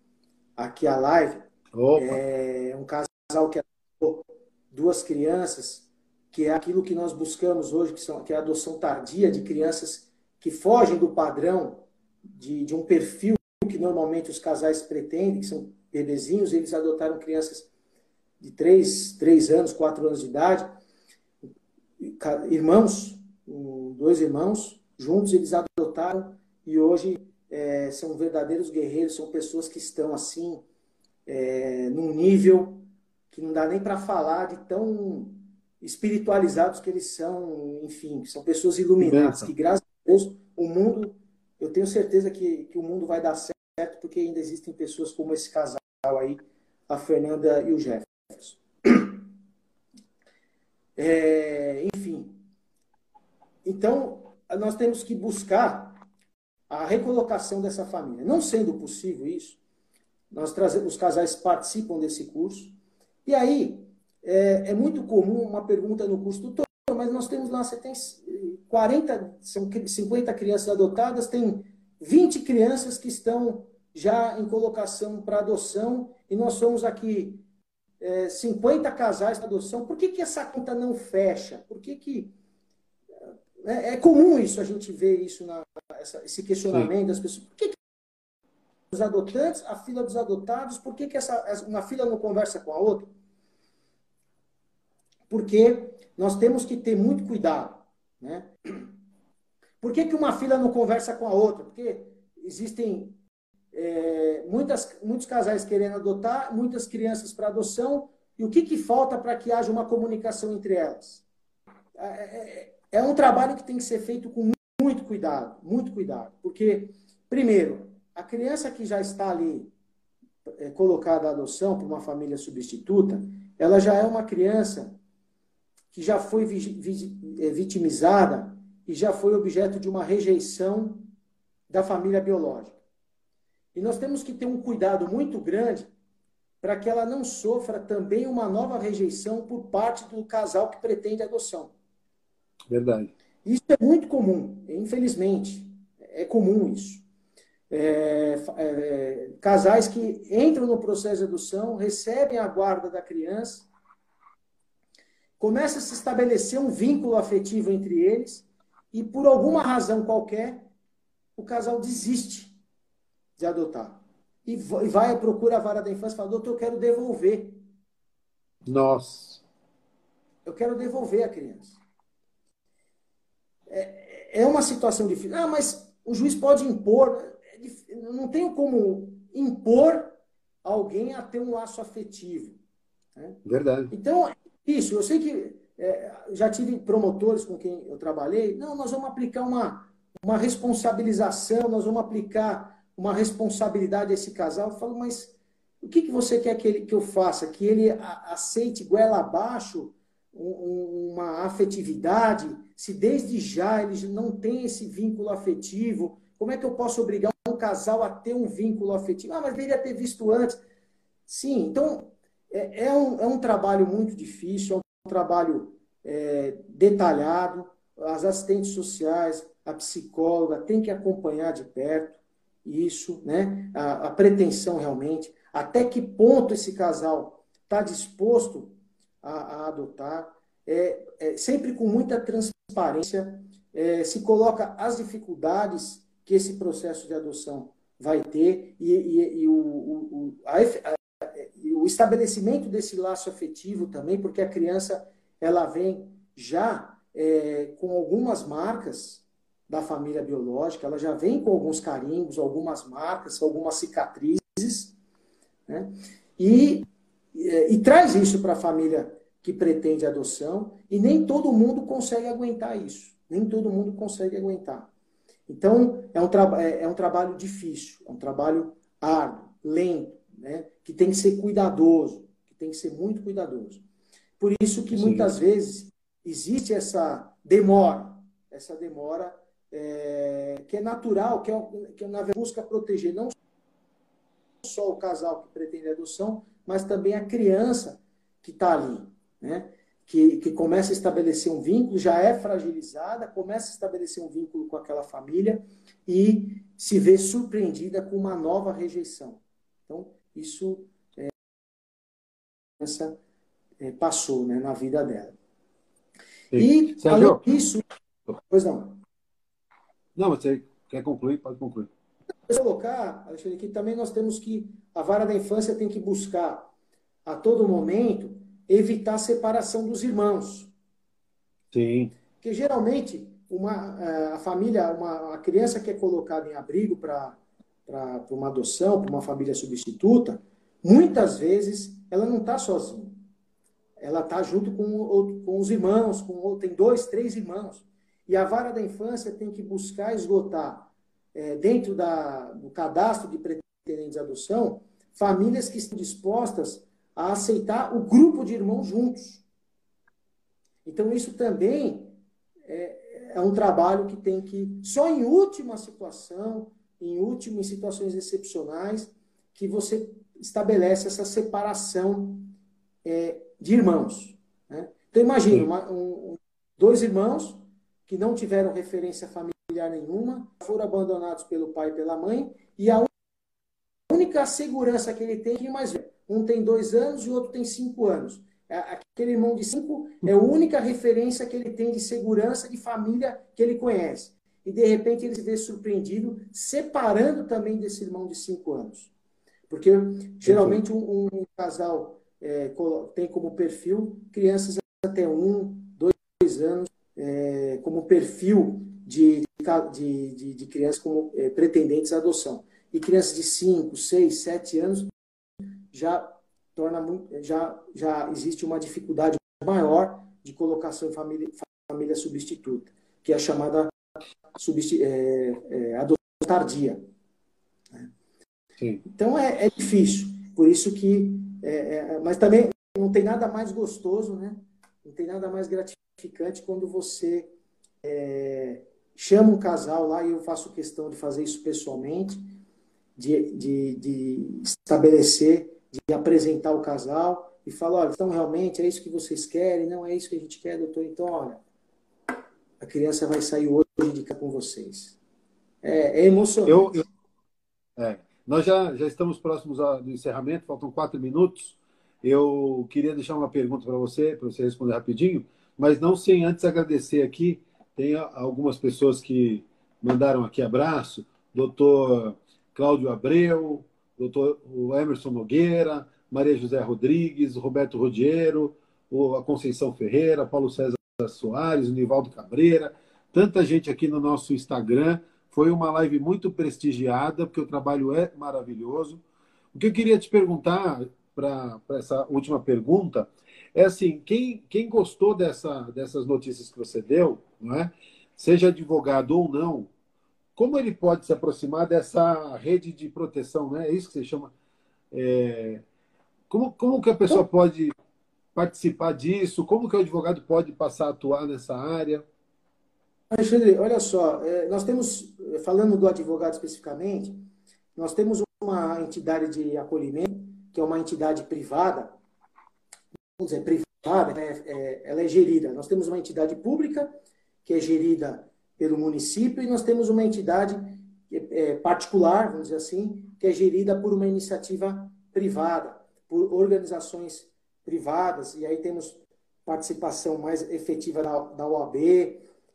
aqui a live. Opa. É um casal que adotou duas crianças, que é aquilo que nós buscamos hoje, que, são, que é a adoção tardia de crianças que fogem do padrão de, de um perfil que normalmente os casais pretendem, que são bebezinhos, eles adotaram crianças de 3, 3 anos, 4 anos de idade, irmãos, dois irmãos, juntos eles adotaram e hoje é, são verdadeiros guerreiros, são pessoas que estão assim, é, num nível que não dá nem para falar de tão espiritualizados que eles são, enfim, são pessoas iluminadas, que graças Deus, o mundo, eu tenho certeza que, que o mundo vai dar certo, porque ainda existem pessoas como esse casal aí, a Fernanda e o Jefferson. É, enfim. Então, nós temos que buscar a recolocação dessa família. Não sendo possível isso, nós trazemos, os casais participam desse curso. E aí, é, é muito comum uma pergunta no curso, doutor, mas nós temos lá, você tem 40, são 50 crianças adotadas, tem 20 crianças que estão já em colocação para adoção, e nós somos aqui é, 50 casais para adoção. Por que, que essa conta não fecha? Por que, que é, é comum isso, a gente ver isso, na, essa, esse questionamento Sim. das pessoas. Por que, que os adotantes, a fila dos adotados, por que, que essa, uma fila não conversa com a outra? Porque nós temos que ter muito cuidado. Né? Por que, que uma fila não conversa com a outra? Porque existem é, muitas, muitos casais querendo adotar, muitas crianças para adoção, e o que, que falta para que haja uma comunicação entre elas? É, é, é, um trabalho que tem que ser feito com muito cuidado, muito cuidado, porque, primeiro, a criança que já está ali é, colocada à adoção por uma família substituta, ela já é uma criança que já foi é, vitimizada e já foi objeto de uma rejeição da família biológica. E nós temos que ter um cuidado muito grande para que ela não sofra também uma nova rejeição por parte do casal que pretende adoção. Verdade. Isso é muito comum, infelizmente. É comum isso. É, é, casais que entram no processo de adoção, recebem a guarda da criança, começa a se estabelecer um vínculo afetivo entre eles e, por alguma razão qualquer, o casal desiste de adotar. E vai à procura a vara da infância e fala, doutor, eu quero devolver. Nossa. Eu quero devolver a criança. É, é uma situação difícil. Ah, mas o juiz pode impor. É não tenho como impor alguém a ter um laço afetivo. Né? Verdade. Então, isso, eu sei que é, já tive promotores com quem eu trabalhei. Não, nós vamos aplicar uma, uma responsabilização, nós vamos aplicar uma responsabilidade a esse casal. Eu falo, mas o que, que você quer que, ele, que eu faça? Que ele aceite goela abaixo uma afetividade, se desde já eles não têm esse vínculo afetivo, como é que eu posso obrigar um casal a ter um vínculo afetivo? Ah, mas deveria ter visto antes. Sim, então é, é, um, é um trabalho muito difícil, é um trabalho é, detalhado. As assistentes sociais, a psicóloga tem que acompanhar de perto isso, né? A, a pretensão realmente, até que ponto esse casal está disposto a, a adotar, é, é, sempre com muita transparência, é, se coloca as dificuldades que esse processo de adoção vai ter e, e, e o, o, a, a, o estabelecimento desse laço afetivo também, porque a criança ela vem já é, com algumas marcas da família biológica, ela já vem com alguns carimbos, algumas marcas, algumas cicatrizes, né? e e, e traz isso para a família que pretende adoção, e nem todo mundo consegue aguentar isso. Nem todo mundo consegue aguentar. Então, é um, é, é um trabalho difícil, é um trabalho árduo, lento, né? que tem que ser cuidadoso, que tem que ser muito cuidadoso. Por isso que Sim. muitas vezes existe essa demora, essa demora é, que é natural, que é, que é na busca proteger não só o casal que pretende adoção, mas também a criança que está ali, né? Que, que começa a estabelecer um vínculo, já é fragilizada, começa a estabelecer um vínculo com aquela família e se vê surpreendida com uma nova rejeição. Então, isso é, essa, é, passou né, na vida dela. Sim. E, Sérgio, além disso... Pois não. Não, você quer concluir? Pode concluir colocar, Alexandre, que também nós temos que, a vara da infância tem que buscar, a todo momento, evitar a separação dos irmãos. Sim. Porque geralmente, uma, eh, a família, uma, a criança que é colocada em abrigo para uma adoção, para uma família substituta, muitas vezes ela não está sozinha. Ela está junto com, com os irmãos, com, tem dois, três irmãos. E a vara da infância tem que buscar esgotar é, dentro da, do cadastro de pretendentes de adoção, famílias que estão dispostas a aceitar o grupo de irmãos juntos. Então, isso também é, é um trabalho que tem que, só em última situação, em última, em situações excepcionais, que você estabelece essa separação é, de irmãos. Né? Então, imagine uma, um, dois irmãos que não tiveram referência familiar familiar nenhuma, foram abandonados pelo pai e pela mãe, e a única segurança que ele tem é que mais velho. Um tem dois anos e o outro tem cinco anos. É, aquele irmão de cinco é a única referência que ele tem de segurança de família que ele conhece. E de repente ele se vê surpreendido, separando também desse irmão de cinco anos. Porque geralmente um, um casal é, tem como perfil crianças até um, dois anos, é, como perfil de, de, de, de crianças como é, pretendentes à adoção. E crianças de 5, 6, 7 anos já torna muito, já, já existe uma dificuldade maior de colocação em família, família substituta, que é a chamada substi, é, é, adoção tardia. Né? Então é, é, difícil, por isso que. É, é, mas também não tem nada mais gostoso, né? Não tem nada mais gratificante quando você é, chama um casal lá e eu faço questão de fazer isso pessoalmente, de, de, de estabelecer, de apresentar o casal e falar, olha, então realmente é isso que vocês querem, não é isso que a gente quer, doutor, então olha, a criança vai sair hoje de cá com vocês. É, é emocionante. Eu, eu, É. Nós já, já estamos próximos do encerramento, faltam quatro minutos. Eu queria deixar uma pergunta para você, para você responder rapidinho, mas não sem antes agradecer aqui. Tem algumas pessoas que mandaram aqui abraço. Doutor Cláudio Abreu, doutor Emerson Nogueira, Maria José Rodrigues, Roberto Rodiero, a Conceição Ferreira, Paulo César Soares, Nivaldo Cabreira, tanta gente aqui no nosso Instagram. Foi uma live muito prestigiada, porque o trabalho é maravilhoso. O que eu queria te perguntar, para essa última pergunta, é assim: quem, quem gostou dessa, dessas notícias que você deu, não é? seja advogado ou não, como ele pode se aproximar dessa rede de proteção? Né? É isso que você chama. É, como, como que a pessoa pode participar disso? Como que o advogado pode passar a atuar nessa área? Alexandre, olha só, é, nós temos, falando do advogado especificamente, nós temos uma entidade de acolhimento, que é uma entidade privada, vamos dizer, privada, né? É, ela é gerida. Nós temos uma entidade pública, que é gerida pelo município, e nós temos uma entidade é, particular, vamos dizer assim, que é gerida por uma iniciativa privada por organizações privadas, e aí temos participação mais efetiva da, da OAB,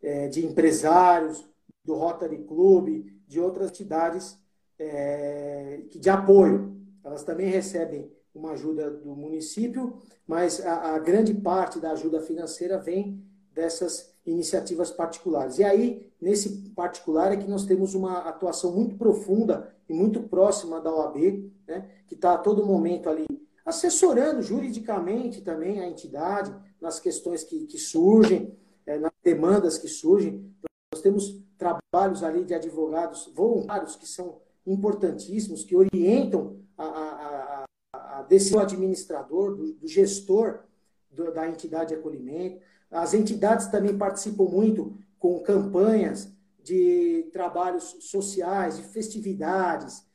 é, de empresários, do Rotary Club, de outras entidades é, de apoio. Elas também recebem uma ajuda do município, mas a, a, grande parte da ajuda financeira vem dessas iniciativas particulares. E aí, nesse particular, é que nós temos uma atuação muito profunda e muito próxima da OAB, né, que está a todo momento ali assessorando juridicamente também a entidade nas questões que, que surgem, é, nas demandas que surgem. Nós temos trabalhos ali de advogados voluntários que são importantíssimos, que orientam a, a, a, a decisão administrador, do, do gestor do, da entidade de acolhimento. As entidades também participam muito com campanhas de trabalhos sociais, de festividades,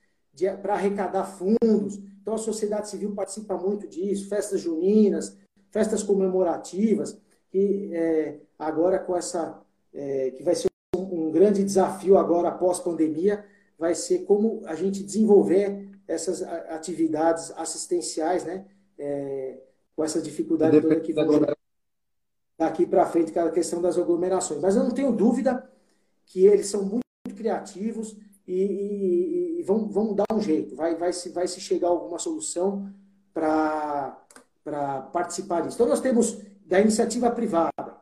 para arrecadar fundos. Então, a sociedade civil participa muito disso, festas juninas, festas comemorativas, que é, agora com essa, é, que vai ser um, um grande desafio agora após pandemia, vai ser como a gente desenvolver essas atividades assistenciais, né? É, com essa dificuldade toda que vai daqui para frente, com a questão das aglomerações. Mas eu não tenho dúvida que eles são muito criativos e, e, e vão, vão dar um jeito. Vai, vai, se, vai se chegar alguma solução para participar disso. Então, nós temos da iniciativa privada,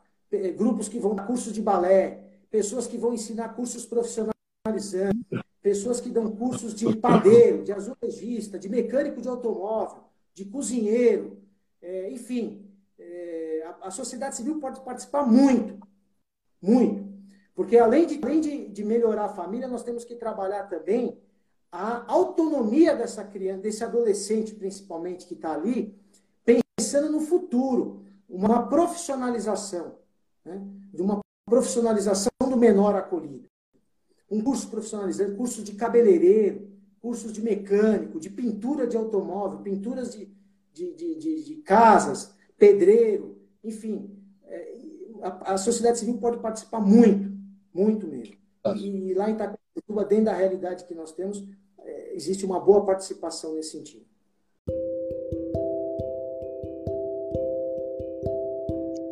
grupos que vão dar cursos de balé, pessoas que vão ensinar cursos profissionalizantes, pessoas que dão cursos de padeiro, de azulejista, de mecânico de automóvel, de cozinheiro, é, enfim. A, a sociedade civil pode participar muito, muito. Porque além de, além de, de melhorar a família, nós temos que trabalhar também a autonomia dessa criança, desse adolescente, principalmente, que está ali, pensando no futuro, uma profissionalização, né? de uma profissionalização do menor acolhido. Um curso profissionalizante, curso de cabeleireiro, cursos de mecânico, de pintura de automóvel, pinturas de, de, de, de, de casas, pedreiro, enfim. É, a, a sociedade civil pode participar muito muito mesmo. E, e lá em Itacoatiuba, dentro da realidade que nós temos, é, existe uma boa participação nesse sentido.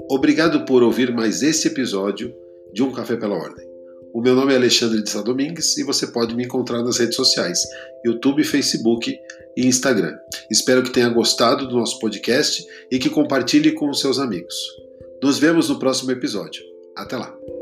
Obrigado por ouvir mais esse episódio de Um Café pela Ordem. O meu nome é Alexandre de Sá Domingues e você pode me encontrar nas redes sociais, YouTube, Facebook e Instagram. Espero que tenha gostado do nosso podcast e que compartilhe com os seus amigos. Nos vemos no próximo episódio. Até lá!